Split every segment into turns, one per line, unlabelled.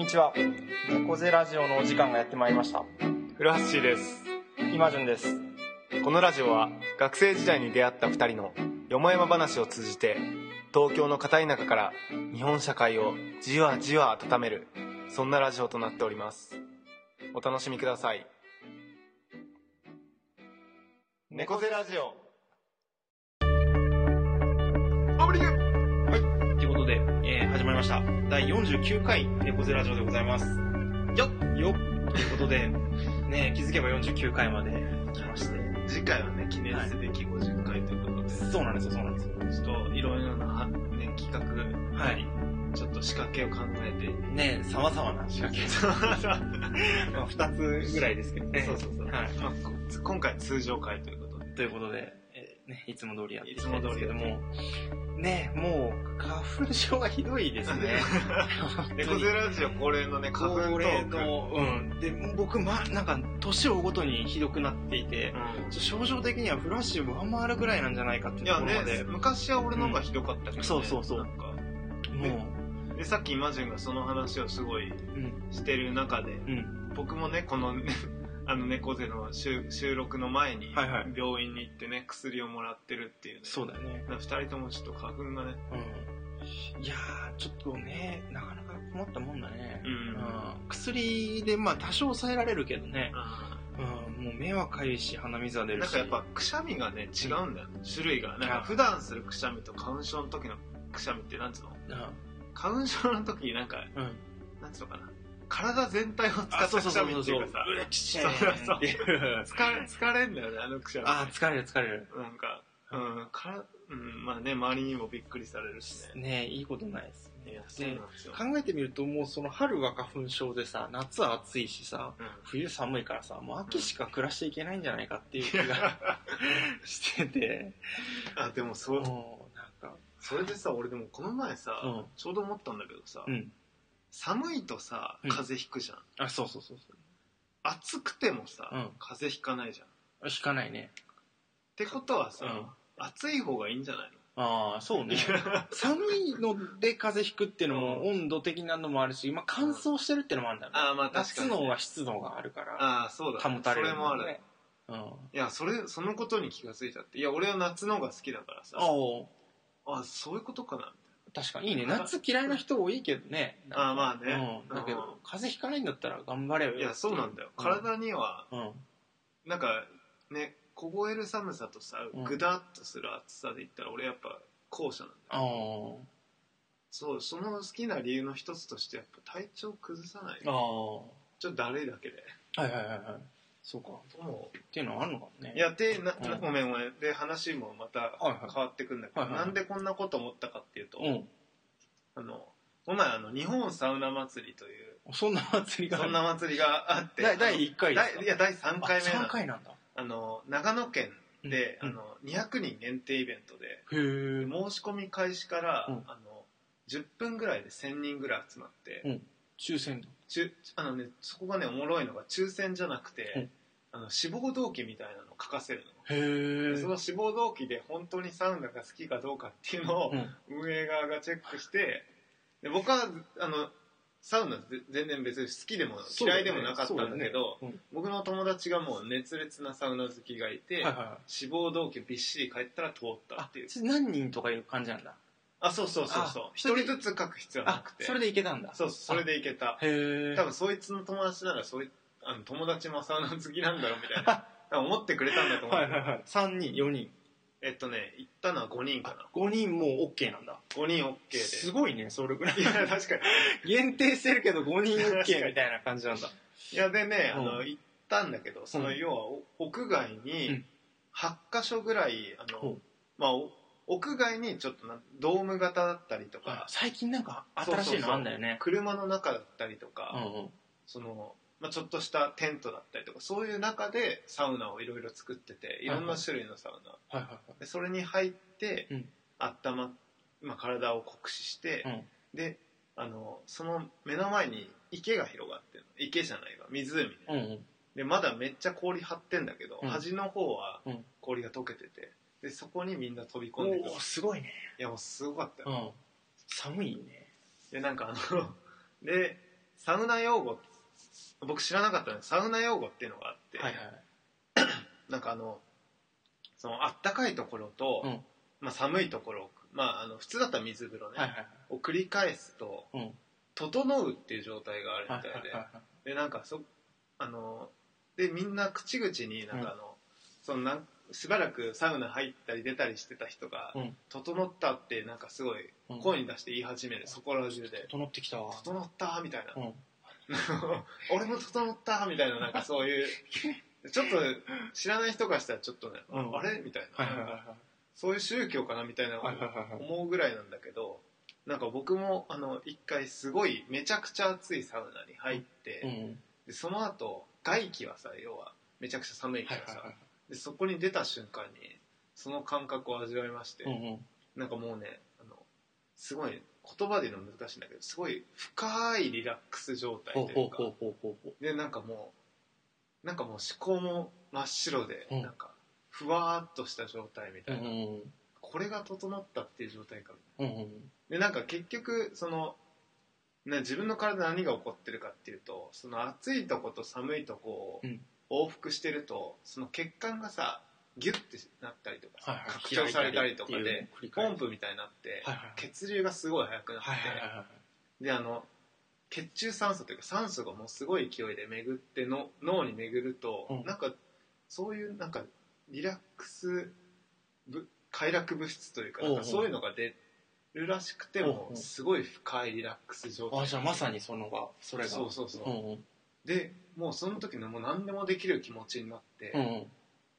にちは。猫背ラジオのお時間がやってまいりました。
古橋です。
今順です。
このラジオは学生時代に出会った2人のよもやま話を通じて東京の片田舎から日本社会をじわじわ温めるそんなラジオとなっております。お楽しみください。猫背ラジオ
始まりました。第49回猫背ラジオでございます。よっ。よっ。ということでね気づけば49回まで来まして。
次回はね、記念すべき50回ということで、
そうなんですよそうなんですよ。
ちょっといろいろな、はね、企画、
はい。
ちょっと仕掛けを考えて、
ねさまざまな仕掛け。まあ2つぐらいですけどね。
そうそうそう。
はい。
まあ、こ今回通常回ということで。
ということで、えーね、いつも通りやっていきたいん
も通り
ですけども、ね、もう、花粉症がひどいですね。
猫背ラジオ恒例のね、花粉ト
これ
ーク。
の、うん。で、僕、ま、なんか、年を追うごとにひどくなっていて、
うん。
症状的にはフラッシュ上回るぐらいなんじゃないかっていうと
いや
ころまで、
ね、昔は俺の方がひどかったけど、ね。
そうそうそう。
なんか。
も
で、さっきイマジンがその話をすごい
う、うん、
してる中で、
うん。
僕もね、この、ね、あの猫背の収収録の前に
はいはい
病院に行ってね、薬をもらってるっていうね。
そうだよね。
二人ともちょっと花粉がね、
うん。いやー、ちょっとね、なかなか困ったもんだね。
うん
薬で、まあ、多少抑えられるけどね。
あ
うん、もう目はかゆいし、鼻水は出るし。
なんかやっぱくしゃみがね違うんだよ、種類がなんか普段するくしゃみと花粉症の時のくしゃみってなんつうの？花粉症の時なんか
うん。うん。
なんつうのかな？体全体を使ったくしゃみ。っていうかさ。
うれちっち
そうそう。そう
っていう。
疲れんだよねあのくしゃみ。
あ、疲れる疲れる。
なんかうんからうんまあね周りにもびっくりされるしね。
ねいいことないです考えてみるともうその春は花粉症でさ、夏は暑いしさ、
うん。
冬寒いからさ、もう秋しか暮らしていけないんじゃないかっていう気が してて、
あでもそう
なんか、
それでさ俺でもこの前さ、
うん。
ちょうど思ったんだけどさ、
うん。
寒いとさ
うん。
風邪ひくじゃん、
あ、そうそうそうそ
暑くてもさ、
うん。
風邪ひかないじゃん。っ
う。引かないね。
てことはさ、
うん。
暑い方がいいんじゃないの？
ああ、そうね。寒いので風邪ひくっていうのも温度的なのもあるし、今乾燥してるっていうのもあるんだよね。
ああまあ確かに、
夏のは湿度があるから、
ああそうだ、
保たれる
それもある、
ね。うん。
いやそれそのことに気がついちゃって。いや俺は夏の方が好きだからさ。
あ
あそういうことかな
確かにいいね夏嫌いな人多いけどね。
あーまあね。
うん、だけ
うん。
ど風邪ひかないんだったら頑張れよ
いやそうなんだよ、体には
うん。
なんかね凍える寒さとさ
うん。
ぐだっとする暑さで言ったら俺やっぱ後者なんだ
あ
よ
ー。
そうその好きな理由の一つとしてやっぱ体調崩さない。ち
あ
ょっとだるいだけで。
ーはいはいはいはいそうか。
も
っていうのはあるのかもね。
ういやでな、
うん。
ごめんごめん。で話もまた
はいはい。
変わってくんだけど、
はいはい
なんでこんなこと思ったかっていうと、
うん。
あのこの前あの日本サウナ祭りという
そんな祭りがある。
そんな祭りがあって
第第一回ですか？
第いや第3回目
あ
なの。
3回なんだ。
あの長野県で、
うん
あの200人限定イベントで
へえ
申し込み開始から、
うん。
あの10分ぐらいで1000人ぐらい集まって、
うん。抽選だ
あのね、そこがねおもろいのが抽選じゃなくて、
うん。
あの志望動機みたいなのを書かせるの、
へえ
その志望動機で本当にサウナが好きかどうかっていうのを
うん。
運営側がチェックしてで僕はあのサウナぜ全然別に好きでも嫌いでもなかったんだけど
そうだね。
僕の友達がもう熱烈なサウナ好きがいて、
はいはいはい。
志望動機びっしり書いたら通った
あ
っていう。
何人とかいう感じなんだ？
あそうそうそうそう。
あ
一人ずつ書く必要はな
あ
くて。
それでいけたんだ。
そうそれでいけた。
へえ
多分そいつの友達ならそういあの友達もサウナ好きなんだろうみたいな。思ってくれたんだと思う、
はいはいはい。3人4人。
えっとね行ったのは5人かな。
5人もう OK なんだ。
5人 OK で。す
ごいねそれぐらい。
いや確かに。
限定してるけど5人 OK
に
みたいな感じなんだ。
いやでね、あ
うん。
の行ったんだけどその
うん。
要はお屋外
う
に
ん。
8箇所ぐらいあの、
うん。
まあお屋外にちょっとなドーム型だったりとか。
最近なんか新しいのあんだよね。
車の中だったりとか、
うんうん。
その、まあ、ちょっとしたテントだったりとかそういう中でサウナをいろいろ作ってていろんな種類のサウナ、
はいはいはい
でそれに入って、
うん。
あったま、まあ、体を酷使して、
うん。
であのその目の前に池が広がってるの。池じゃないわ。湖ね、
うんうん。
でまだめっちゃ氷張ってんだけど、
うん。
端の方は
うん。
氷が溶けててでそこにみんな飛び込んでく。る
おおすごいね。
いやもうすごかった。よ、
うん。寒いね。
でなんかあの でサウナ用語僕知らなかったの。でサウナ用語っていうのがあって、
はいはい。
なんかあのそのあったかいところと、
うん。
まあ、寒いところまああの普通だったら水風呂ね、
はいはいはい。
を繰り返すと
うん。
「整う」っていう状態があるみ
はい
たいで、
はいはい。
でなんかそあのでみんな口々になんかあの、そのなんしばらくサウナ入ったり出たりしてた人が
うん「
整った」ってなんかすごい
うん。
声に出して言い始める、そこら中で。
整ってきたわ「
整った」みたいな。
うん。
「俺も整った」みたいななんかそういう。ちょっと知らない人からしたらちょっとね、
うん。
あれみたいな。そういう宗教かなみたいな思うぐらいなんだけどなんか僕もあの一回すごいめちゃくちゃ暑いサウナに入って、
うん。
でその後外気はさ要はめちゃくちゃ寒いからさ。でそこに出た瞬間にその感覚を味わいまして、
うんうん。
なんかもうねあのすごい言葉で言うの難しいんだけどすごい深いリラックス状態というかでなんかもうなんかもう思考も真っ白で、
うん
なんかふわーっとした状態みた
う。う
いな、
んうん
これが整ったっていう状態か
うん。うんうん。
でなんか結局その、ね、自分の体何が起こってるかっていうとその暑いとこと寒いとこを
うん
往復してるとその血管がさギュッてなったりとかさ、
はいはい
拡張されたりとかでポンプみたいになって、
はいはい
血流がすごい速くなって、
はいはい。
であの血中酸素というか酸素がもうすごい勢いで巡っての脳に巡ると、
うん。
なんかそういうなんかリラックスぶ快楽物質というかなんかそういうのが出るらしくてもすごい深いリラックス状態。
あ、じゃあまさにそのが、それが。
そうそうそう。でもうその時のもう何でもできる気持ちになって、
うんうん。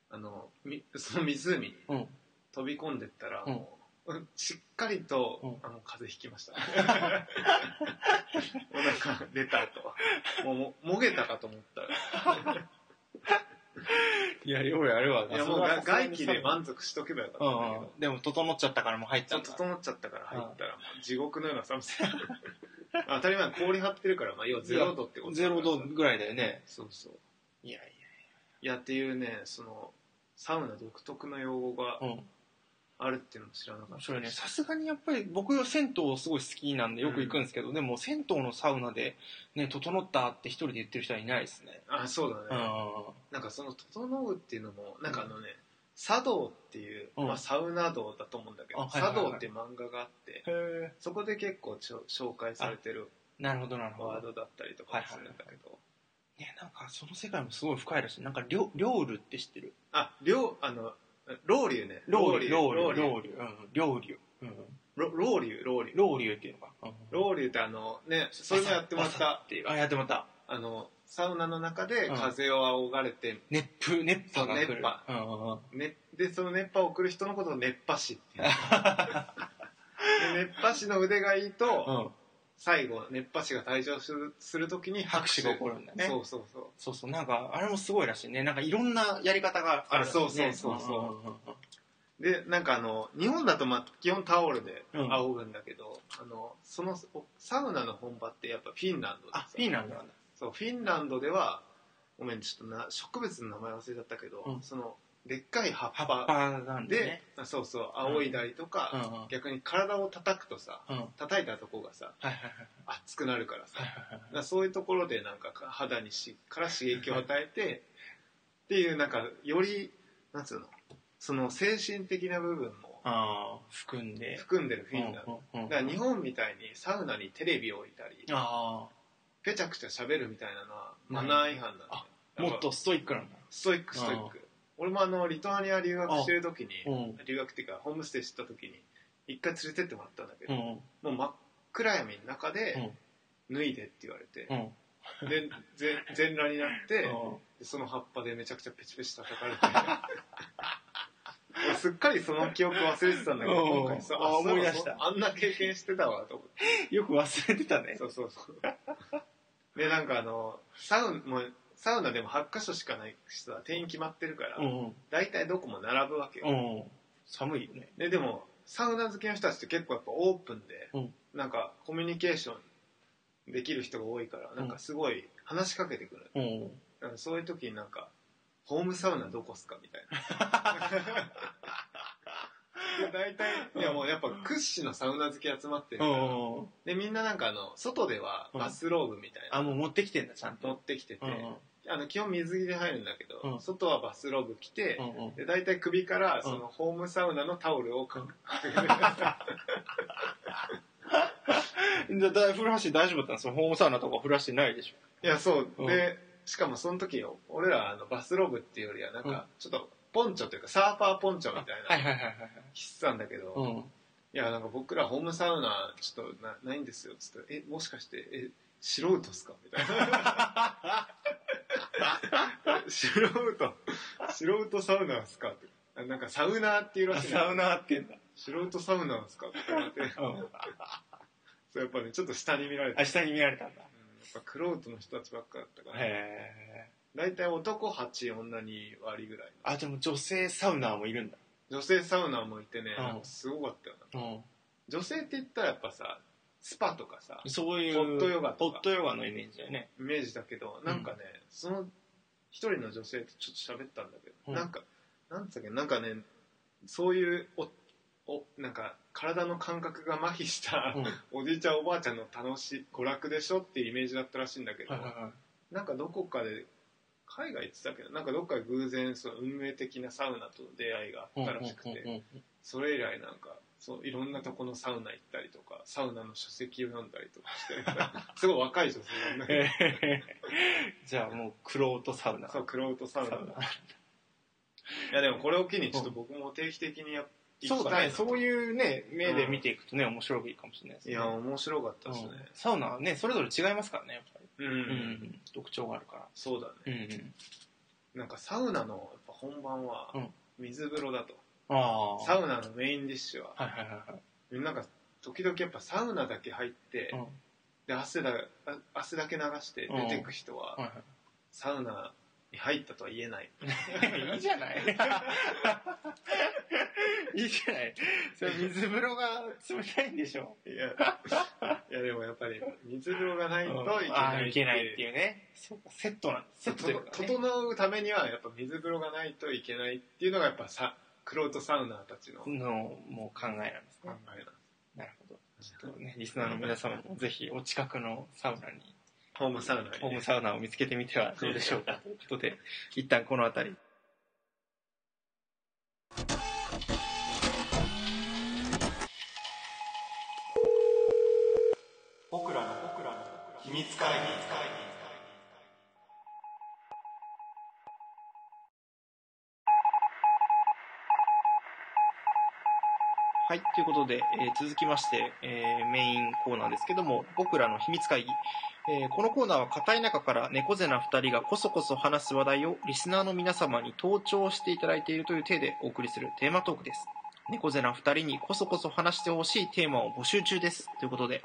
あのみ その湖に
うん。
飛び込んでったら
うん。
もう、うんしっかりと、
うん。
あの風邪ひきました。お腹出たともうももげたかと思った。ら
いや、ようやるわ。
いやもうが外気で満足しとけばよかった
うんん
だけど、
うん。でも、整っちゃったからもう入っちゃった。
整っちゃったから入ったら地獄のような寒さ 当たり前氷張ってるから、まあ、要はゼロ度ってことだ
ゼ
からさ
ロ度ぐらいだよね。
そうそう
いやい
いやっていうねそのサウナ独特の用語が
や。うん。
あるっていうのも知らなかった
面白いね。さすがにやっぱり僕は銭湯すごい好きなんでよく行くんですけど、でも銭湯のサウナでね、整ったって一人で言ってる人はいないですね。
あそうだね、
うん。
なんかその「整う」っていうのもなんかあのね「茶道」っていう、
うん
まあ、サウナ道だと思うんだけど「
あはいはいはい
茶道」って漫画があって
へえ。
そこで結構ちょ紹介されてる
なるほどなるほど。
ワードだったりとかするんだけど、
ね、なんかその世界もすごい深いらしい。なんか、りょ料理って知ってる？
あ両あのロウリュね
ロウリュ、ロ
ロウリュ
ウリュ、ロウリュ、うん、料理。うん。
ロロウリュロウリュ
ロウリュっていうのか。うん
ロウリュってあのねそれもやってもらった
っていう。あ、やってもらった。
あのサウナの中で
うん
風を仰がれて、
熱風、熱波が来る。
熱波
うんうんうん。
ね、でその熱波を送る人のことを熱波師っていう で熱波師の腕がいいと、
うん。
最後熱波師が退場するするときに
拍手が起こるんだね。
そうそうそう
そうそう、なんか、あれもすごいらしいね。なんかいろんなやり方がある
そうそうそうそうん
んんん
でなんかあの日本だとまあ基本タオルで
うん
仰ぐんだけど、あのそのおサウナの本場ってやっぱフィンランドでさ
あ、フィンランドなんだ。
そうフィンランドではごめんちょっとな植物の名前忘れちゃったけど、
うん
そのでっかい葉っぱ
ぱなんだ
で、
ね。
あそうそう仰いだりとか、
うんうん。
逆に体を叩くとさ
うん。はい
叩いたとこがさ
はいはい。
熱くなるからさ、
はいはいはい
だからそういうところでなんか肌にしから刺激を与えてっていうなんかよりなんつうのその精神的な部分も
ああ、含んで。
含んでるフィンランド、
うんうんうん
だから日本みたいにサウナにテレビを置いたり
あ
ぺちゃくちゃ喋るみたいなのはマナー違反なんだよ
あ、もっとストイックなんだ。
ストイックストイック。俺もあのリトアニア留学してる時に
うん。
留学っていうかホームステイしてた時に一回連れてってもらったんだけど、
うん。
もう真っ暗闇の中で脱いでって言われて、
うん。
で全全裸になって、その葉っぱでめちゃくちゃペチペチ叩かれて。俺すっかりその記憶忘れてたんだけど
うん。
今回さ
あ思い出した。
そあんな経験してたわと思って。
よく忘れてたね。
そうそうそうでなんかあのサウもうサウナでも8箇所しかないしさ定員決まってるから、
うん。
大体どこも並ぶわけよ、
うん。寒いよね。
ででもサウナ好きの人たちって結構やっぱオープンで、
うん
なんかコミュニケーションできる人が多いからなんかすごい話しかけてくる、
うん。
なんかそういう時になんか「ホームサウナどこっすか?」みたいなで 大体いやもうやっぱ屈指のサウナ好き集まってるから。でみんななんかあの外ではバスローブみたいな、
あもう持ってきてんだちゃんと。
持ってきてて、あの基本水着で入るんだけど、
うん。
外はバスローブ着て、で大体首からそのホームサウナのタオルをか
で だ古橋大丈夫だったんですよホームサウナとか降らしてないでし
いやそう、
うん。
でしかもその時俺らあのバスローブっていうよりはなんかちょっとポンチョというかサーファーポンチョみ
ょ
たいな
はいはいはいはい
着てたんだけど、
はい
いやなんか僕らホームサウナちょっとなないんですよつって。えもしかしてえ素人っすか？みたいな。素人素人サウナーっすか？って。あなんかサウナーっていうらしいの
サウナーって言うんだ。
素人サウナーっすか？って言われて。
うん。
そうやっぱねちょっと下に見られて、
あ下に見られたんだ。
うん。やっぱクロートの人たちばっかだったから。
へえ
大体男8女2割ぐらい。
あでも女性サウナーもいるんだ。
女性サウナーもいてね、
うん。
なんかすごかったよな。
うん。
女性って言ったらやっぱさスパとかさ
そういう
ホットヨガとか。
ホットヨガのイメージだよね。
イメージだけどなんかね、その一人の女性とちょっと喋ったんだけど、
うん。
なんかなんつったっけなんかねそういうおおなんか体の感覚が麻痺した、
うん。はい
おじいちゃんおばあちゃんの楽しい娯楽でしょっていうイメージだったらしいんだけど、
はいは
なんかどこかで海外行ってたけどなんかどっかで偶然その運命的なサウナとの出会いがあ
い
ったらしくて、それ以来なんかそういろんなとこのサウナ行ったりとかサウナの書籍を読んだりとかして。すごい若い女性なんだ
じゃあもうクロートサウナ。
そうクロートサウナ。
サウナ
いやでもこれを機にちょっと僕も定期的にや行
そうだね。そういうね目で見ていくとね面白いかもしれないですね。
いや面白かったですね。
うん。サウナはねそれぞれ違いますからねやっぱり。
うん、
うん。特徴があるから。
そうだね。
うんうん。
なんかサウナのやっぱ本番は
うん。
水風呂だと、
ああ
サウナのメインディッシュは。
はいはいはいはい。
なんか時々やっぱサウナだけ入って、
うん。
で汗だあ汗だけ流して出てく人は、サウナに入ったとは言えない。
いいじゃない。いいじゃない。それ水風呂が冷たいんでしょ。
いや。いやでもやっぱり水風呂がないといけ
あ
ない
あいけないっていうね。セットなんセットね、
整うためにはやっぱ水風呂がないといけないっていうのがやっぱさクロートサウナーたちの考
のもう考えなんです
え
ね
なんです
なるほど。ちょっとねリスナーの皆様もぜひお近くのサウナに
ホームサウナにね
ホームサウナを見つけてみてはどうでしょうか。ということで一旦この辺り。僕らの僕らの秘密会議はい、ということで、えー続きまして、えーメインコーナーですけども、僕らの秘密会議。えーこのコーナーは硬い中から猫背な2人がこそこそ話す話題をリスナーの皆様に登聴していただいているという体でお送りするテーマトークです。猫背な2人にこそこそ話してほしいテーマを募集中です。ということで、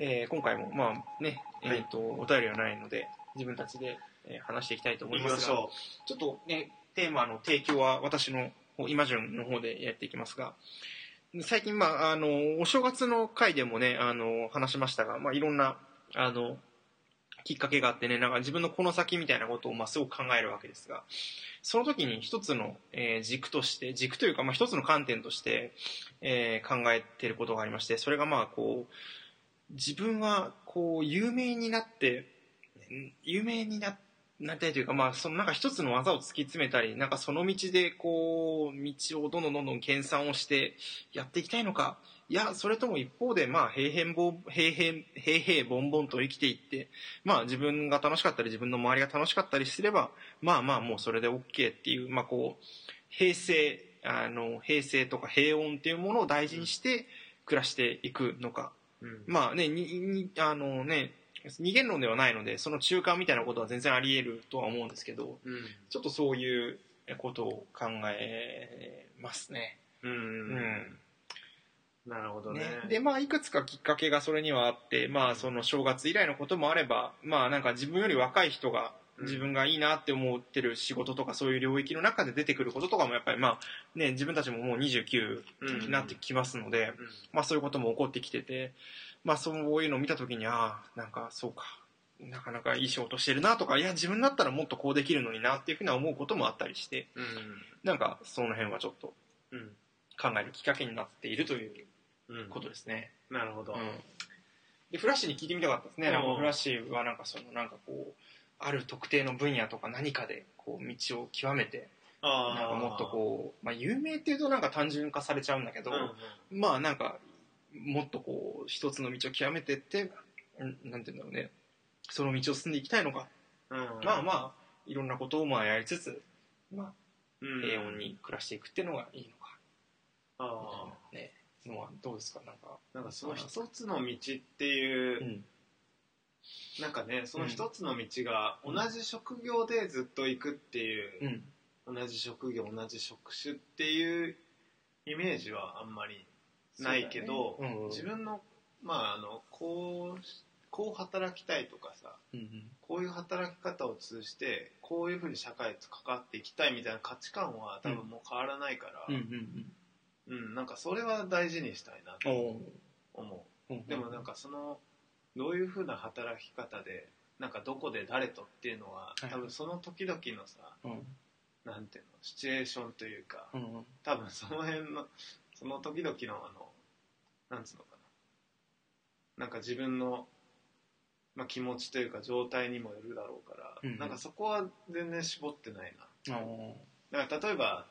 えー今回もまあね、
はい
えっ、と、お便りはないので、自分たちで、えー話していきたいと思いますが、ちょっとね、テーマの提供は私の方、イマジョンの方でやっていきますが、最近、まあ、あの、お正月の回でもね、あの、話しましたが、まあ、いろんな、あの、きっかけがあってね、なんか自分のこの先みたいなことを、まあ、すごく考えるわけですが、その時に一つの、えー軸として、軸というか、まあ、一つの観点として、えー考えてることがありまして、それがまあ、こう、自分は、こう、有名になって、有名にななりたいというか、まあ、そのなんか一つの技を突き詰めたり、なんかその道でこう、道をどんどんどんどん研鑽をしてやっていきたいのか、いや、それとも一方で、まあ、平々ぼん、平々、平々凡々と生きていって、まあ、自分が楽しかったり、自分の周りが楽しかったりすれば、まあまあ、もうそれで OK っていう、まあこう、平成、あの、平成とか平穏っていうものを大事にして暮らしていくのか、
う、うん。
まあね、に、に、あのね、二元論ではないので、その中間みたいなことは全然あり得るとは思うんですけど、
うん
ちょっとそういうことを考えますね。
うん。
うん。
なるほどね。
ね、で、まあ、いくつかきっかけがそれにはあって、まあ、その正月以来のこともあれば、まあ、なんか自分より若い人が、
うん。
自分がいいなって思ってる仕事とかそういう領域の中で出てくることとかもやっぱりまあね自分たちももう29になってきますので、
うん。
まあそういうことも起こってきててまあそういうのを見た時にああなんかそうか。なかなかいい仕事してるなとかいや自分だったらもっとこうできるのになっていうふうには思うこともあったりして
うん。
なんかその辺はちょっと
うん。
考えるきっかけになっているという
うん。
ことですね。
なるほど、
うん。でフラッシュに聞いてみたかったですね。フラッシュはなんかそのなんかこうある特定の分野とか何かでこう道を極めて
あ
なんかもっとこうまあ有名っていうとなんか単純化されちゃうんだけど、
うん。
まあなんかもっとこう一つの道を極めてってんなんていうんだろうね。その道を進んでいきたいのか、
うん。
まあまあいろんなことをまあやりつつ、まあ、
うん。
平穏に暮らしていくっていうのがいいのか。み
あ。
たいなねのはどうですか？なんか。
あなんかその一つの道っていう、
うん。
なんかねその一つの道が同じ職業でずっと行くっていう
う、ん。
同じ職業同じ職種っていうイメージはあんまりないけど、
そうだね。うん
自分のまああのこうしこう働きたいとかさ
うん
こういう働き方を通じてこういうふうに社会と関わっていきたいみたいな価値観は多分もう変わらないから、
うんうん
うん。なんかそれは大事にしたいなと
お
思
お
うでもなんかそのどういうふうな働き方でなんかどこで誰とっていうのは
はい。
多分その時々のさ
うん。
なんていうのシチュエーションというか
うん。
多分その辺のその時々のあのなんつうのかな。なんか自分の、まあ、気持ちというか状態にもよるだろうから、
うん
なんかそこは全然絞ってないな。
お
だから例えば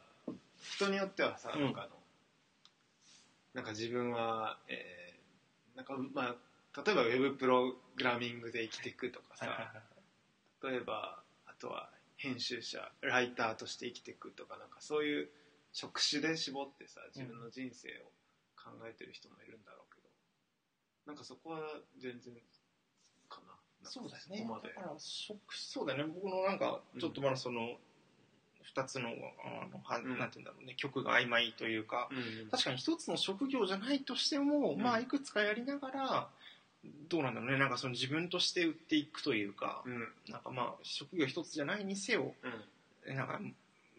人によってはさ、
うん。
なんかあのなんか自分は、えーなんかまあ例えばウェブプログラミングで生きていくとかさ、例えばあとは編集者ライターとして生きていくとかなんかそういう職種で絞ってさ自分の人生を考えてる人もいるんだろうけど、なんかそこは全然かな。
そうですね。だから職そうだね。僕のなんかちょっとまだその二つのあのは、
うん。
なんていうんだろうね。曲が曖昧というか
うん
確かに一つの職業じゃないとしても、
うん。
まあいくつかやりながらどうなんだろうね。なんかその自分として売っていくというか、
うん。
なんかまあ職業一つじゃないにせよ
うん。
なんか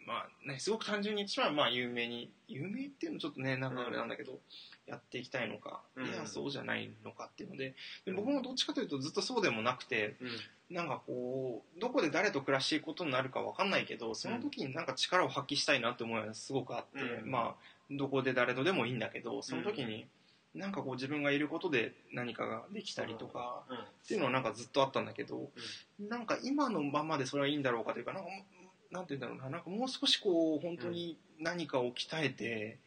まあねすごく単純に一番まあ有名に有名っていうのちょっとねなんかあれなんだけど、やっていきたいのか、
うん。
いやそうじゃないのかっていうのでで僕もどっちかというとずっとそうでもなくて
うん。
なんかこうどこで誰と暮らしていくことになるかわかんないけどその時になんか力を発揮したいなって思いはすごくあって、
うん。
まあどこで誰とでもいいんだけどその時になんかこう自分がいることで何かができたりとか、
うん。
っていうのはなんかずっとあったんだけど、なんか今のままでそれはいいんだろうかというかなんかなんて言うんだろうな。なんかもう少しこう本当に何かを鍛えて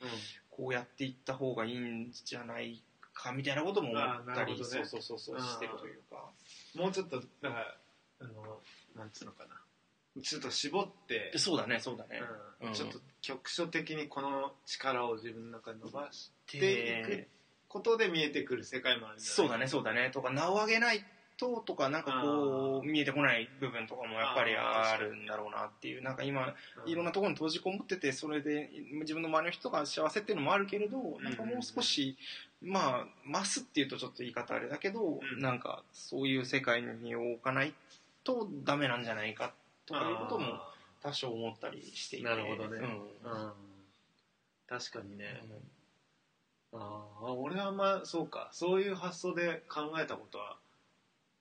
こうやっていった方がいいんじゃないかみたいなことも思ったり、
ね。
そうそうそうそうしてるというか。
もうちょっとだからあのなんつうのかな。ちょっと絞って、
そうだねそうだね。うん。
うん。ちょっと局所的にこの力を自分の中に伸ばし
で
ていくことで見えてくる世界もあるんじゃない？
そうだねそうだね。とか名を上げないととかなんかこう見えてこない部分とかもやっぱりあるんだろうなっていう。なんか今
うん
いろんなところに閉じこもっててそれで自分の周りの人が幸せっていうのもあるけれどなんかもう少しまあ増すっていうとちょっと言い方あれだけど
うん。
なんかそういう世界に置かないとダメなんじゃないかとかいうことも
あ
多少思ったりしていて。
なるほどね。
うん。
確かにね、ああ俺はあんまそうか。そういう発想で考えたことは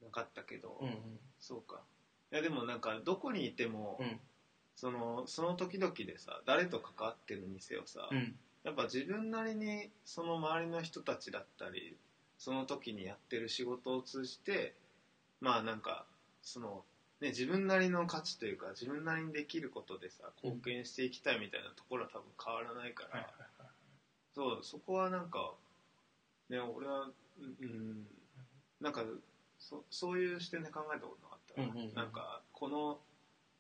なかったけど、
うんうん。
そうか。いやでもなんかどこにいても、
うん。
そのその時々でさ誰と関わってるにせよさ、
うん。
やっぱ自分なりにその周りの人たちだったりその時にやってる仕事を通じてまあなんかその、ね、自分なりの価値というか自分なりにできることでさ貢献していきたいみたいなところは多分変わらないから、そうそこはなんかね俺はうん。なんかそそういう視点で考えたことなかったな、
うんうんうん。
なんかこの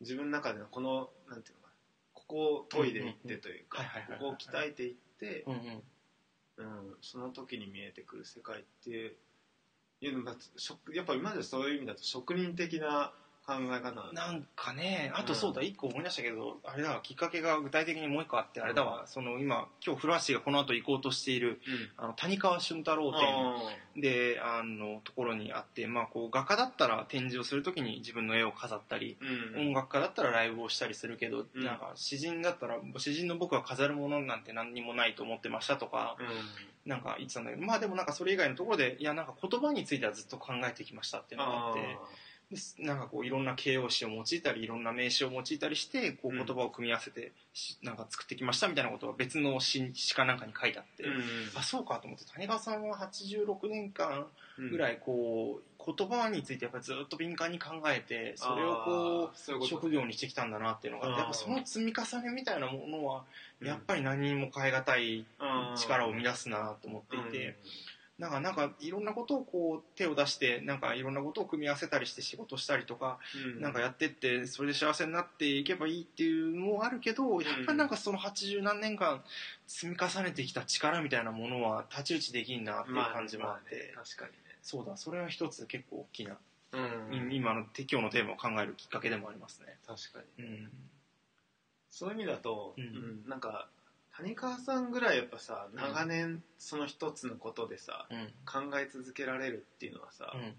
自分の中でのこのなんていうのかな。ここを研いでいってというかここを鍛えていって、
うんうん。
うん、その時に見えてくる世界っていうのが職やっぱ今までそういう意味だと職人的な考え方
なんかねあとそうだ、一個思い出したけどあれだわきっかけが具体的にもう一個あってあれだわ、その今今日古橋がこの後行こうとしているあの谷川俊太郎展
あ
であのところにあって、まあ、こう画家だったら展示をするときに自分の絵を飾ったり、音楽家だったらライブをしたりするけど、
うん。
なんか詩人だったら詩人の僕は飾るものなんて何にもないと思ってましたとか、
うん。
なんか言ってたんだけどまあでもなんかそれ以外のところでいやなんか言葉についてはずっと考えてきましたっていうのがあって。なんかこういろんな形容詞を用いたりいろんな名詞を用いたりしてこう
うん。
言葉を組み合わせてしなんか作ってきましたみたいなことが別の詩詩かなんかに書いてあって、あそうかと思って谷川さんは86年間ぐら
い
いこう言葉についてやっぱりずっと敏感に考えてそれをこう職業にしてきたんだなっていうのがやっぱその積み重ねみたいなものはやっぱり何にも変え難い力を生み出すなと思っていて、なんかなんかいろんなことをこう手を出してなんかいろんなことを組み合わせたりして仕事したりとか、なんかやってってそれで幸せになっていけばいいっていうのもあるけどやっぱりなんかその80何年間積み重ねてきた力みたいなものは太刀打ちできんなっていう感じもあって、
まあね確か
そうだそれは一つ結構大きな、
にねうん。
今の今日のテーマを考えるきっかけでもありますね。
確かに。
うん。
そういう意味だと、
うん。
うんなんか谷川さんぐらいやっぱさ長年その一つのことでさ、
うん。
考え続けられるっていうのはさ、
うん。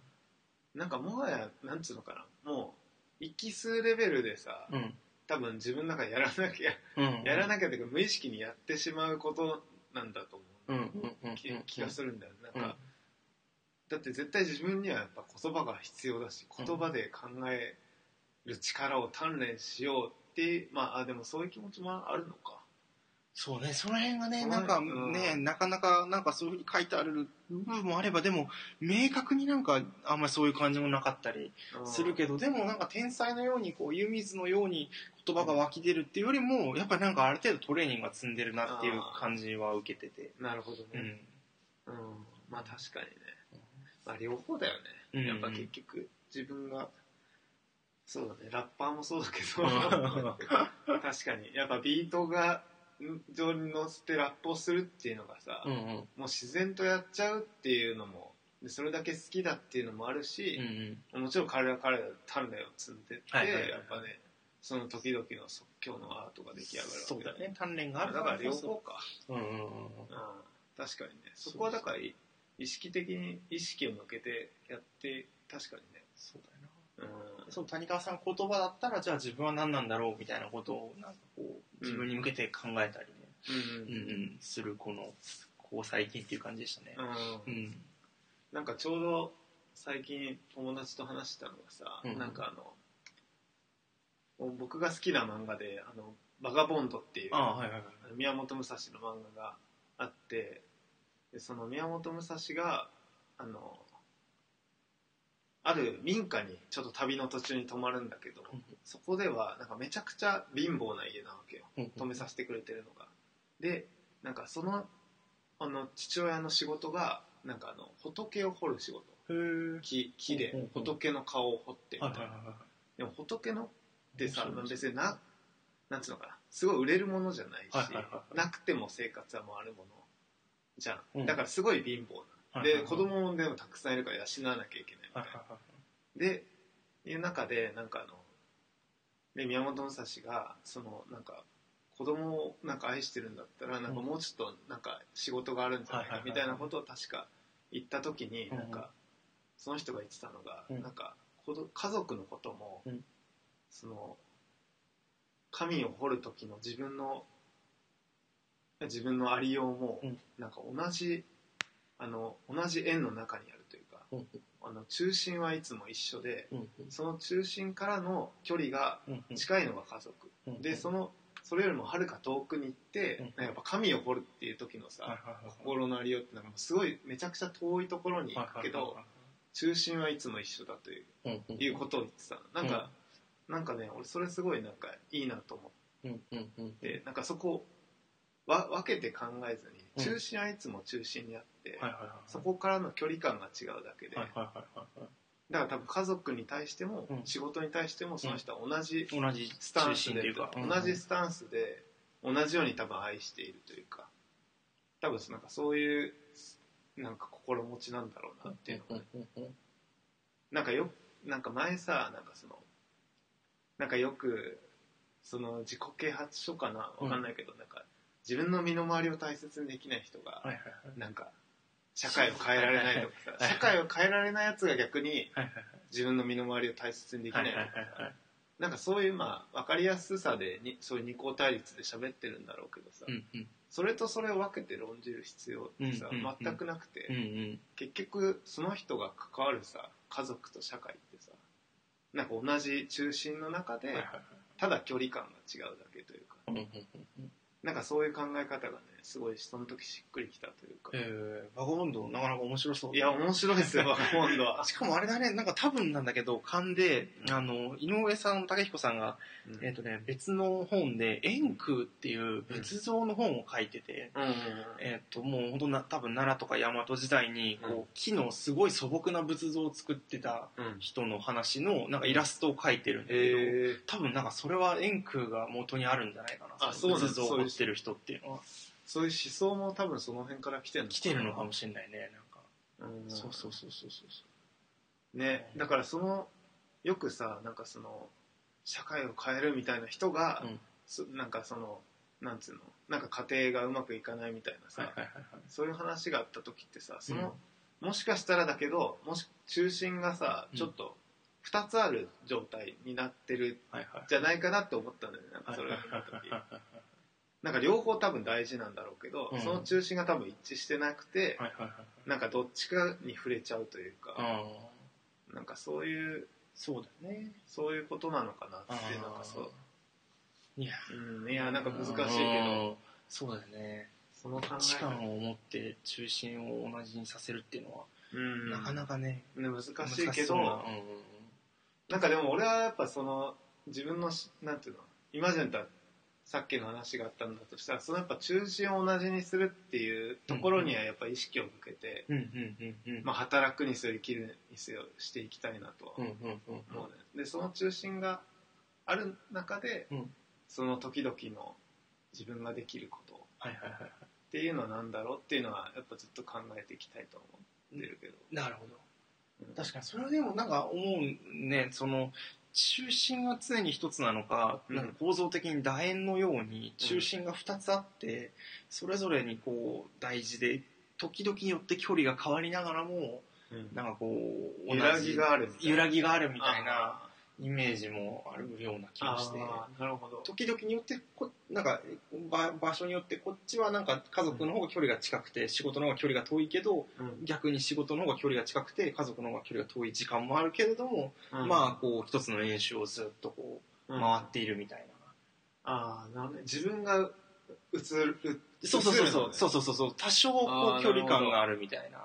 なんかもはやなんつうのかなもう息数レベルでさ、
うん。
多分自分の中でやらなきゃ、
うん。
やらなきゃというか無意識にやってしまうことなんだと思う、
うんうんうん
気気がするんだよね。なんか、
うん。
だって絶対自分にはやっぱ言葉が必要だし言葉で考える力を鍛錬しようってまああでもそういう気持ちもあるのか
そうね、その辺がね、なんか
うん。
ね、なかなか、なんかそういうふうに書いてある部分もあれば、でも、明確になんか、あんまりそういう感じもなかったりするけど、でもなんか天才のように、こう、湯水のように言葉が湧き出るっていうよりも、やっぱりなんかある程度トレーニングが積んでるなっていう感じは受けてて。
なるほど
うん。
ね、うん。まあ確かにね、まあ、両方だよね、
うん。
やっぱ結局自分がそうだね。ラッパーもそうだけど。確かに。やっぱビートがん上に乗せてラップをするっていうのがさ、
うん。うん。
もう自然とやっちゃうっていうのもでそれだけ好きだっていうのもある
うん。
し
う、ん。
もちろん。彼らは彼らで鍛錬を積ん。でって、
はいはいはい
やっぱねその時々の即興のアートが出来上がるわけ
そうだよね、鍛錬がある
だから両
こ
方か
そ。うん。うん。
確かにねそこはだからい意識的に意識を向けてやって確かにね
そうだ。
うん。
そう谷川さん言葉だったらじゃあ自分は何なんだろうみたいなことをなんかこう自分に向けて考えたりね、
うん
うん。うん、するこのこう最近っていう感じでしたね。
うん。
うん
なんかちょうど最近友達と話したのがさ、
うん。
なんかあの僕が好きな漫画で「あのバガボンド」っていう
はいはい。
宮本武蔵の漫画があってでその宮本武蔵があのある民家にちょっと旅の途中に泊まるんだけど、
うん。
そこではなんかめちゃくちゃ貧乏な家なわけよ。
うん。
泊めさせてくれてるのが。でなんかそのあの父親の仕事がなんかあの仏を彫る仕事。木木で仏の顔を彫ってみたいな。でも仏のってさ別にななんつうのかな。すごい売れるものじゃないし、なくても生活は回るものじゃん、
うん。
だからすごい貧乏な、で子供もでもたくさんいるから養わなきゃいけないみたいな、でいう中でなんかあので宮本武蔵がそのなんか子供をなんか愛してるんだったらなんかもうちょっとなんか仕事があるんじゃないかみたいなことを確か言った時に
うん
なんかその人が言ってたのが
うん。
なんか家族のことも
うん。
その神を彫る時の自分の自分のありようも
うん。
なんか同じあの同じ円の中にあるというか
うん。
あの中心はいつも一緒で
うん。
その中心からの距離が近いのが家族。
うん。
でそのそれよりもはるか遠くに行って
うん。
なんかやっぱ神を彫るっていう時の
はい
さ心のありようってなんかすごいめちゃくちゃ遠いところに行くけど中心はいつも一緒だという
はい
うことを言ってた。のなんかなんかね俺それすごいなんかいいなと思ってなんかそこわ分けて考えず
うん。
に中心はいつも中心にあってそこからの距離感が違うだけで。だから多分家族に対しても
うん。
仕事に対してもその人は同じ
同じ
スタ
中
ンスで同じスタンスで同じように多分愛しているというか。多分なんかそういうなんか心持ちなんだろうなっていうのが。なんかよなんか前さなんかそのなんかよくその自己啓発書かなわかんないけど、なんか自分の身の回りを大切にできない人が
はいはいはい。
なんか社会を変えられないとか
はいはい
さ社会を変えられないやつが逆に自分の身の回りを大切にできない。とか
はいはい
なんかそういうまあ分かりやすさでにそういう二項対立で喋ってるんだろうけどさ、
うんうん。
それとそれを分けて論じる必要ってさ、
うんうんうん。
全くなくて、
うんうん。
結局その人が関わるさ家族と社会ってさなんか同じ中心の中で
はいはいはい。
ただ距離感が違うだけというか。
うんうんうんうん
なんかそういう考え方がね。すごいその時しっくりきたというか。
えー、バゴモンドなかなか面白そう。
いや面白いですよ バカモンドは。
しかもあれだね、なんか多分なんだけど、勘で、あの、井上さん、武彦さんが、えっ、とね、別の本で、円空っていう仏像の本を書いてて、
うんうんうん。
えっ、と、もう本当な、多分奈良とか大和時代に、こう、
うん
木のすごい素朴な仏像を作ってた
うん。
人の話の、なんかイラストを描いてるんだけど、
えー。
多分なんかそれは円空が元にあるんじゃないかな。
あそう
仏像を持ってる人っていうのは。
そういう思想も多分その辺から来てるの
来てるのかもしれないね、なんか。
うん
そうそうそうそうそうそ
ねだからそのよくさなんかその社会を変えるみたいな人が、
うん
そなんかそのなんつうのなんか家庭がうまくいかないみたいな
う。
さ、
はいはいはいはい。
そういう話があった時ってさその、もしかしたらだけどもし中心がさ
うん
ちょっと2つある状態になってる
はいはい。
じゃないかなって思ったんだよねなんかそれを見た時 なんか両方多分大事なんだろうけど、
うん。
その中心が多分一致してなくて、
はいはいはい
なんかどっちかに触れちゃうというか。なんかそういう
そうだね。
そういうことなのかなってなんかそう、
いや、
うん、いやなんか難しいけど。
うんそうだよね。
その考
価値
え
観を持って中心を同じにさせるっていうのは、
うん。
なかなかね、
ね難しいけど
難そうな。うんうん
なんかでも俺はやっぱその自分のしなんていうのイマジンたさっきの話があったんだとしたらそのやっぱ中心を同じにするっていうところにはやっぱ意識を向けて、働くにせよ生きるにせよしていきたいなとは
うん
思
う
でその中心がある中で、
うん。
その時々の自分ができること。
はいはいはいはい。
っていうのは何だろうっていうのはやっぱずっと考えていきたいと思ってるけど、
なるほど。
うん
確かに、それはでもなんか思うね、その、中心は常に一つなのか、
うん。
なんか構造的に楕円のように中心が二つあって、それぞれにこう大事で、時々によって距離が変わりながらも、
うん。
なんかこう、
揺らぎがあるみたいな。
揺らぎがあるみたいな
あ
イメージもあるような気
ー
がして、
なるほど。
時々によってこ、なんか場場所によって、こっちはなんか家族の方が距離が近くて、仕事の方が距離が遠いけど、
うん。
逆に仕事の方が距離が近くて、家族の方が距離が遠い時間もあるけれども、
うん。
まあ、こう、一つの練習をずっとこう、
うん。
回っているみたい
ああな自分が映る
な。そうそうそうそう、そうそうそう多少こう距離感があるみたいな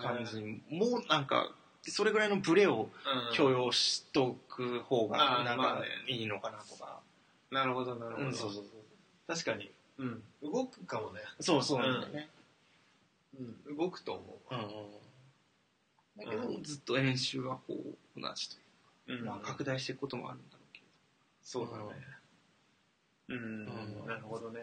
感じ。もうなんか、それぐらいのブレを
うん。
許容しとく方が、なんかいいのかなとか。
なるほどなるほど、
うん、そうそう
確かに、うん、動くかもね、
そう。そうそうなんだよね。
うん、動くと思うわ。
うんうん。だけど、ずっと練習はこう、同じという
うん。
まあ、拡大していくこともあるんだろうけ
そうだね。うん、
うん。
なるほどね。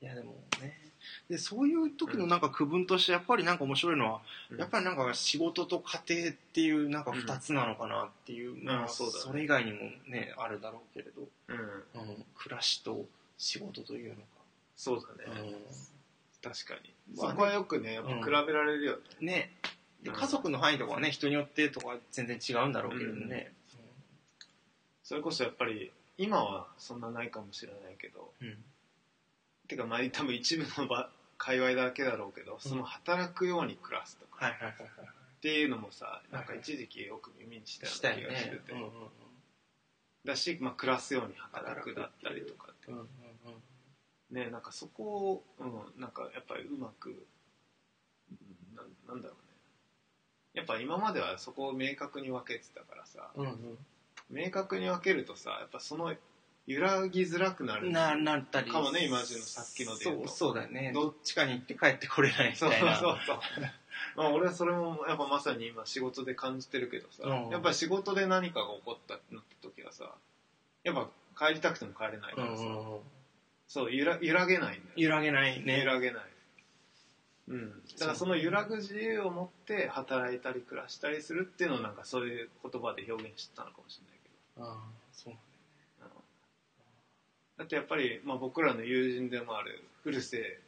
ど。いや、でもね。で、そういう時のなんか区分として、やっぱりなんか面白いのは、
うん。
やっぱりなんか仕事と家庭っていうなんか二つなのかなっていう、まあ、
そうだね。
それ以外にもね、あるだろうけれど、
うん。
うん、暮らしと仕事というの
そうだ
か。
ね、確かに、
まあ
そこはよくねやっぱ比べられるよね、
うん、ね。家族の範囲とかはね、人によってとか全然違うんだろうけれどね。
それこそやっぱり今はそんなないかもしれないけど
うん。
てかまあ多分一部の場界隈だけだろうけどその働くように暮らすとか
はいはいはいはい。
っていうのもさなんか一時期よく耳にしたようない気がして
ね
て、。
うんうん
だし、まあ、暮らすように働くだったりとかって
うん。うんうんうん
ねなんかそこを、うん、なんかやっぱりうまくうんなんなんだろうねやっぱ今まではそこを明確に分けてたからさ
うん
明確に分けるとさやっぱその揺らぎづらくなる
うん。な、なったり。
かもね今のさっきの
そう、そうだよね。
ど
どっちかに行って帰ってこれないみ
そうそう
たいな。
そう まあ俺はそれもやっぱまさに今仕事で感じてるけどさ、
うん
やっぱ仕事で何かが起こったってなった時はさやっぱ帰りたくても帰れないからさ、
うんうんうん。
そう揺ら揺らげないんだよ
揺らげない
揺
ね。
らげないうんだからその揺らぐ自由を持って働いたり暮らしたりするっていうのをなんかそういう言葉で表現してたのかもしれないけど
ああ、そう
だってやっぱり、まあ、僕らの友人でもある古瀬。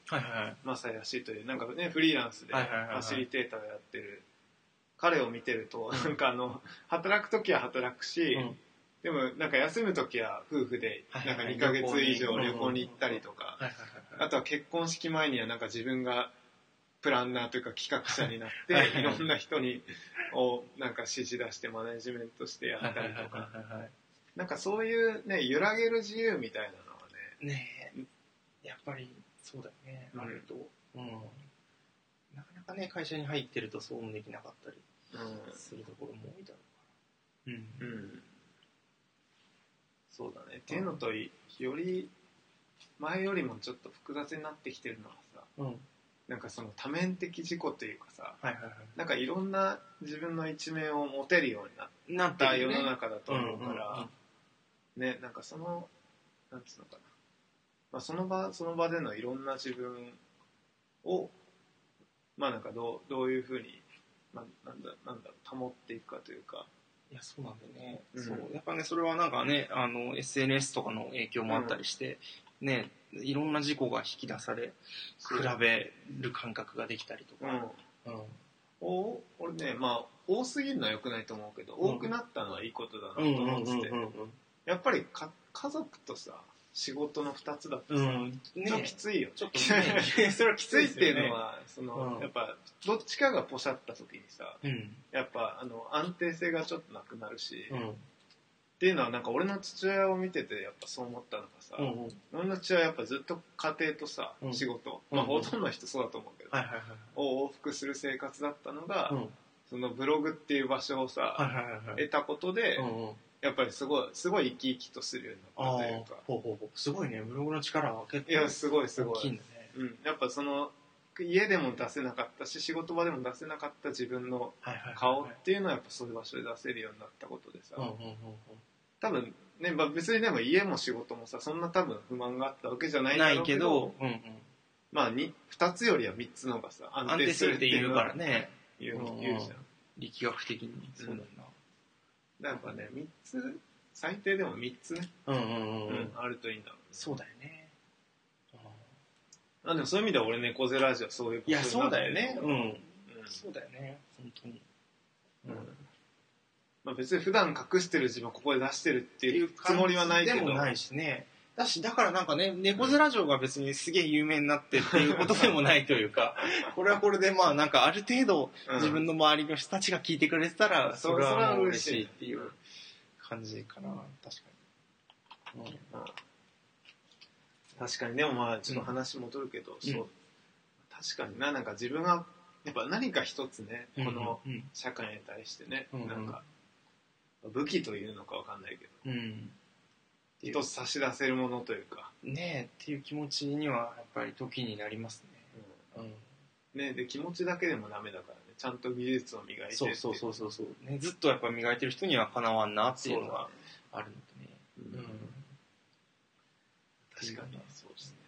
正義というなんかねフリーランスでファシリテーターをやってる彼を見てるとなんかあの働く時は働くし、
うん。
でもなんか休む時は夫婦でなんか2ヶ月以上旅行に行ったりとか。あとは結婚式前にはなんか自分がプランナーというか企画者になって
はい
ろんな人にをなんか指示出してマネジメントしてやったりとか。なんかそういうね揺らげる自由みたいなね
やっぱりそうだよね、
うん。
あると、うん、なかなかね会社に入ってるとそうもできなかったりするところも多いだろうから。
うん、うん、そうだね。っていうのとより前よりもちょっと複雑になってきてるのはさ
うん、うん、
なんかその多面的自己というかさ
はいはいは
なんかいろんな自分の一面を持てるようになった世の中だと思うから、
うんうんうん。
ねなんかそのなんつうのかな、まあ、その場その場でのいろんな自分をまあなんかどうどういうふうに、まあ、なんだなんだろう保っていくかというか。
いやそうなんだよね、
うん。
そう。やっぱねそれはなんかねあの SNS とかの影響もあったりして、ねいろんな事故が引き出され比べる感覚ができたりと
うん。
か、うん。
お俺ねまあ多すぎるのは良くないと思うけど、
うん
多くなったのはいいことだなと
うんうん
思ってて、
うんうん。
やっぱりか家族とさ仕事の2つだ
うん。
ちょっときついよ、
ちょっとね。それは
きついっていうのはその、
うん。
やっぱどっちかがポシャった時にさ
うん。
やっぱあの安定性がちょっとなくなるし、っ
うん。
ていうのはなんか俺の父親を見ててやっぱそう思ったのがさ、
うんうん。
俺の父親はやっぱずっと家庭とさ、
うん。
仕事、
うん
まあほとんどの人そうだと思うけど、
はいはいはい。
を往復する生活だったのが、
うん。
そのブログっていう場所をさ、
はいはいはいはい。
得たことで、
うんうん
やっぱりすごいすごい生き生きとするようになったというか。
ほうほうほう。すごいね。ブログの力は結構
いやすごいすごい。
大きいんだね。
うん、やっぱその家でも出せなかったし仕事場でも出せなかった自分の顔っていうのはやっぱそういう場所で出せるようになったことでさ、多分ね、まあ、別にでも家も仕事もさそんな多分不満があったわけじゃないんだ
ない
けど
うんうん、
まあ 2, 2つよりは3つの方がさ安
安定す
るっ
て
いう
からね。
言うじゃん。
力学的にそうだよ
だからやっぱね3つ最低でも3つね、
なうんうんうん、
うんあるといいんだろうね。
そうだよね。
あでもそういう意味では俺猫背ラジオはそういうこと
いやそうだよね。うん。
うん。
そうだよね。本当に。
うん。まあ、別に普段隠してる自分をここで出してるっていうつもりはないけど。
でもないしねだしだからなんかね猫背ラジオが別にすげえ有名になってっていうことでもないというか これはこれでまあなんかある程度
うん。
自分の周りの人たちが聞いてくれてたら
そ
れは
嬉
嬉
しい
っていう感じかな確かに、うん
うん確かに。でもまあちょっと話戻るけど、
う。ん。
そう確かにななんか自分がやっぱ何か一つね、この
うん
社会に対してね、
うん。
なんか武器というのかわかんないけど。
うん
一つ差し出せるものというか、
ねえっていう気持ちにはやっぱり時になりますね、うん、
ね、で気持ちだけでもダメだからね。ちゃんと技術を磨いて
そう。そうそううそうそう、ね、ずっとやっぱ磨いてる人にはかなわんなっていうのがあるのでね。
うん。
うん。
確かに。そうですね。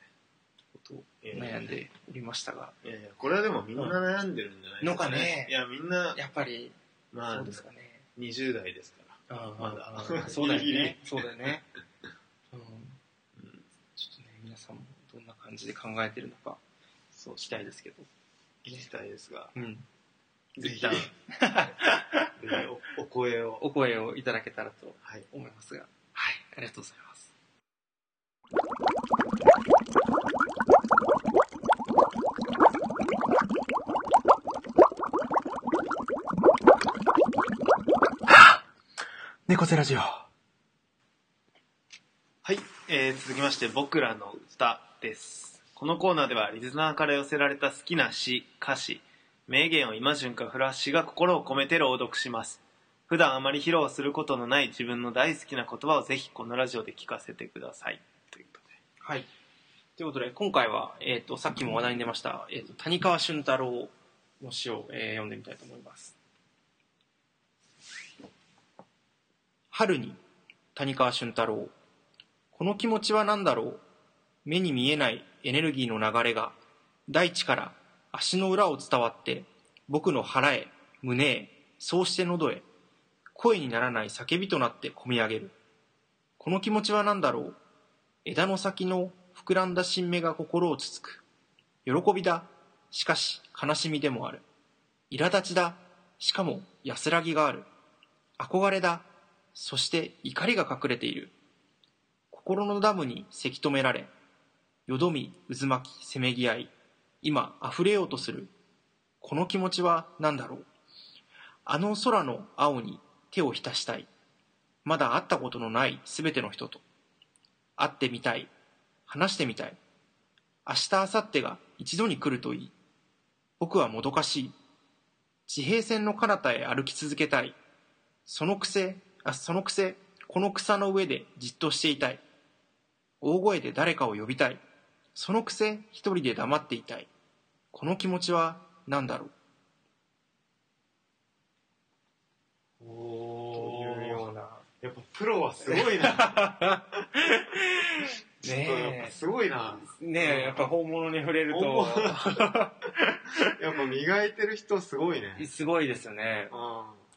悩んでおりましたが。
いやいやこれはでもみんな悩んでるんじゃないですか
のかね。
いやみんな
やっぱり
まあ
そうですかね。
20代ですから。
あ
まだ。
あそうだよね。そうだよね、うん、
うん
ちょっとね皆さんもどんな感じで考えてるのか。
そう
聞きたいですけど。
聞きたいですが。
うん。
ぜひ おお声を。
お声をいただけたらと
はい。
思いますが。はい。ありがとうございます。猫背ラジオ。
はい、えー続きまして僕らの歌ですこのコーナーではリスナーから寄せられた好きな詩歌詞名言を今順かフラッシュが心を込めて朗読します普段あまり披露することのない自分の大好きな言葉をぜひこのラジオで聞かせてくださいということで
はい。ということで、今回は、えっ、と、さっきも話題に出ました、えっ、と、谷川俊太郎の詩を、えー読んでみたいと思います。春に、谷川俊太郎。この気持ちは何だろう？目に見えないエネルギーの流れが、大地から足の裏を伝わって、僕の腹へ、胸へ、そうして喉へ、声にならない叫びとなって込み上げる。この気持ちは何だろう？枝の先の膨らんだ新芽が心をつつく。喜びだ。しかし悲しみでもある。苛立ちだ。しかも安らぎがある。憧れだ。そして怒りが隠れている。心のダムにせき止められ、よどみ、渦巻き、せめぎ合い、今溢れようとする。この気持ちは何だろう。あの空の青に手を浸したい。まだ会ったことのない全ての人と。会ってみたい。話してみたい。明日明後日が一度に来るといい。僕はもどかしい。地平線の彼方へ歩き続けたい。そのくせあそのくせこの草の上でじっとしていたい。大声で誰かを呼びたい。そのくせ一人で黙っていたい。この気持ちは何だろう？
お
というような
やっぱプロはすごいな。
ね
ぱすごいな。
えねえやっぱ本物に触れると。
やっぱ磨いてる人すごいね。
すごいですよね。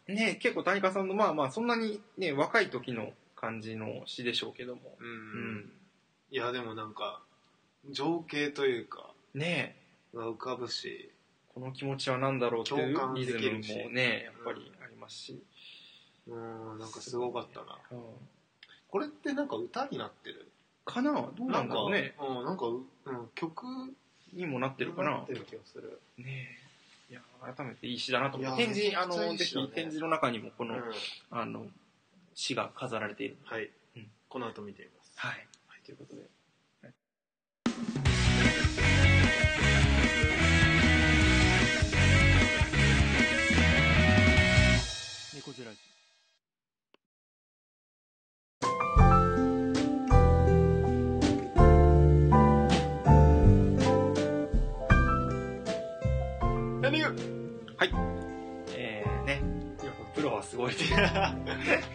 うん。
ねえ結構谷川さんのまあまあそんなにね若い時の感じの詩でしょうけども。
う
うんん。
いやでもなんか情景というか
ねえ。
が浮かぶし
この気持ちは何だろうっていうリズムもねやっぱりありますし、
うんなんかすごかったな。
うん
これってなんか歌になってる？
かな？どうなんだろうね。
うんなんかう、うん、曲
にもなってるかな？
ってる気がする。
ねえ。いや改めていい詩だなと思って。展示あのぜひ展示の中にもこの、
うん。
あの詩が飾られている。
はい、
うん。
この後見てみます。
はい、はい、ということで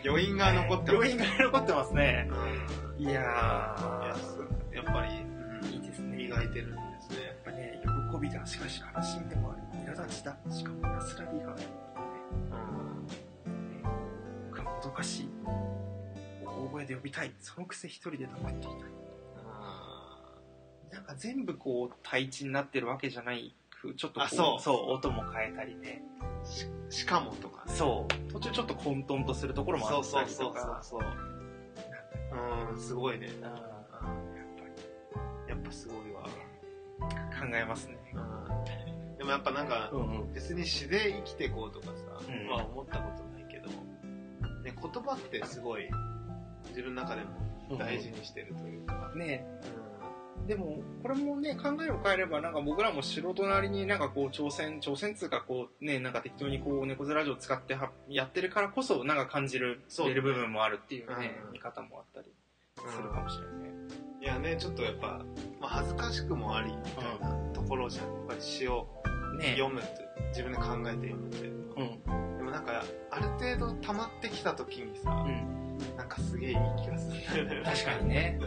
余韻が残ってます。
余韻が残ってますね。
うん。
いや
いやすやっぱり、
ーい
てるんですね
やっぱね、喜びだ、しかし悲しみでもある。苛立ちだ、しかも安らぎがある。ね、僕はもどかしい。大声で呼びたい。そのくせ一人で黙っていたい。なんか全部こう、対地になってるわけじゃない。ちょっと
そう
そう、音も変えたりね。
ししかもとかね
そう。途中ちょっと混沌とするところもあ
そう
ったり
そうそう
とか。
そううんすごいね
あーやっ
やっぱすごいわ、
考えますね。
うん、でもやっぱなんか
うんうん。
別に詩で生きていこうとかさ、
うん
まあ思ったことないけど、ね、言葉ってすごい自分の中でも大事にしてるというか、
ね。でも、これもね、考えを変えれば、なんか僕らも素人なりになんかこう、挑戦、挑戦つうかこう、ね、なんか適当にこう、猫背ラジオ使ってはやってるからこそ、なんか感じる、
そう。
出る部分もあるっていうね、
うん
見方もあったり
うん
するかもしれないね。
うんいやねちょっとやっぱ、まあ、恥ずかしくもありみたいなところじゃんやっぱり詩を
ね
読むって自分で考えて読むっていうのは
うん。
でもなんかある程度溜まってきた時にさ、
うん。
なんかすげえいい気がするんだよね
確かにね。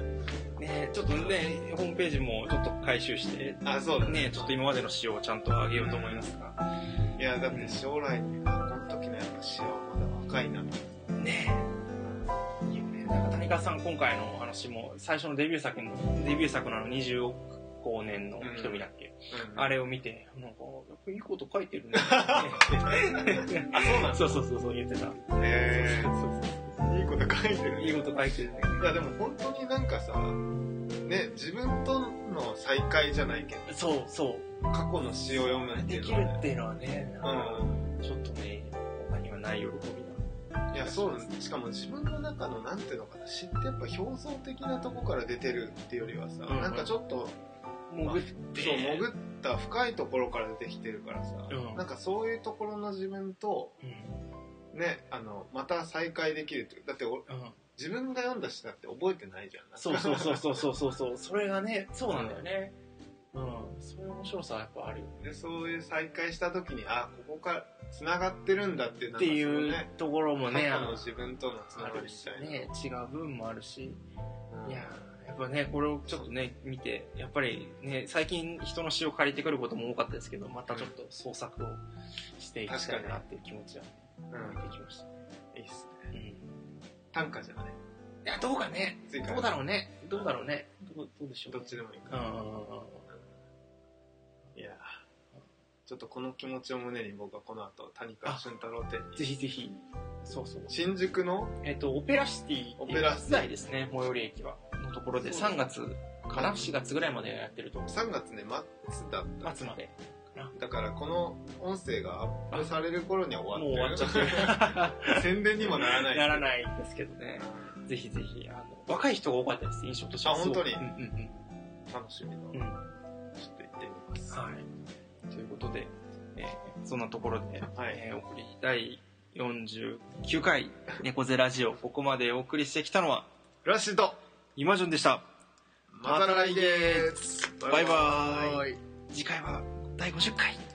ね、ちょっとね、ホームページもちょっと回収して、
あそうだね
ね、ちょっと今までの詩をちゃんと上げようと思いますが。
いやだって将来にあこの時のやっぱ詩はまだ若いな
ねいいよね。なんか谷川さん今回の話も、最初のデビュー作の、デビュー作のあの20億光年の瞳だっけ、
うん
あれを見て、なんか、やっぱいいこと書いてるね。
あそうなんだ
そうそうそうそう言ってた。
へいいこと書いてる
いいこと書いてるね。
いやでも本当になんかさね自分との再会じゃないけど
そうそう。
過去の詩を読むってい
でき
うのはね
るっていうのはね、
う
ちょっとね、他にはない喜び
んそうなんですしかも自分の中のなんていうのかな詩ってやっぱ表層的なとこから出てるっていうよりはさ、
うんうん
なんかちょっと
だ。潜って。
そう潜った深いところから出てきてるからさ、
うん
なんかそういうところの自分と
うん。
ねあのまた再会できるっていうだってお
うん。
自分が読んだ詩だって覚えてないじゃんなんか
そうそうそうそうそうそうそう。それがね、そうなんだよね。うん。そういう面白さはやっぱあるよね。
でそういう再会した時にあここからつながってるんだっていうなん
ってい
う
ところもね、
の自分とのつながりみ
た
いな、
ね、違う部分もあるし、
うん。
いやーやっぱね、これをちょっとね、見て、やっぱりね、最近人の詩を借りてくることも多かったですけど、またちょっと創作をしていきたいなっていう気持ちは
うん。
湧いてきました。
いいっすね。
うん。い
短歌じゃない？
や、どうかね、どうだろうね、どうだろうね、どうどうでしょう、
どっちでもいいか。
う
ちょっとこの気持ちを胸に僕はこの後谷川俊太郎店に
ぜひぜひ、そうそう。
新宿の？
えっと、オペラシティ
オペラシティ
ですね、最寄り駅は。のところで
そう
3月かな ?4 月ぐらいまでやってると思う。
3月ね末だった
末まで。な。
だからこの音声がアップされる頃には
終わっち
わって
ゃって
る 宣伝にもならない
ならないんですけどね。ぜひぜひ、あの、若い人が多かったです、印象としては。
あ本当に？
すごくうんうん
楽しみだ
うん。うん。
ちょっと行ってみます
はい。ということで、えーそんなところで、
はい。
えー送り第49回猫背ラジオ、ここまでお送りしてきたのは、
ラッシーと
今順でした。
また来月。
バイバーイ。
バイバーイ。
次回は第50回。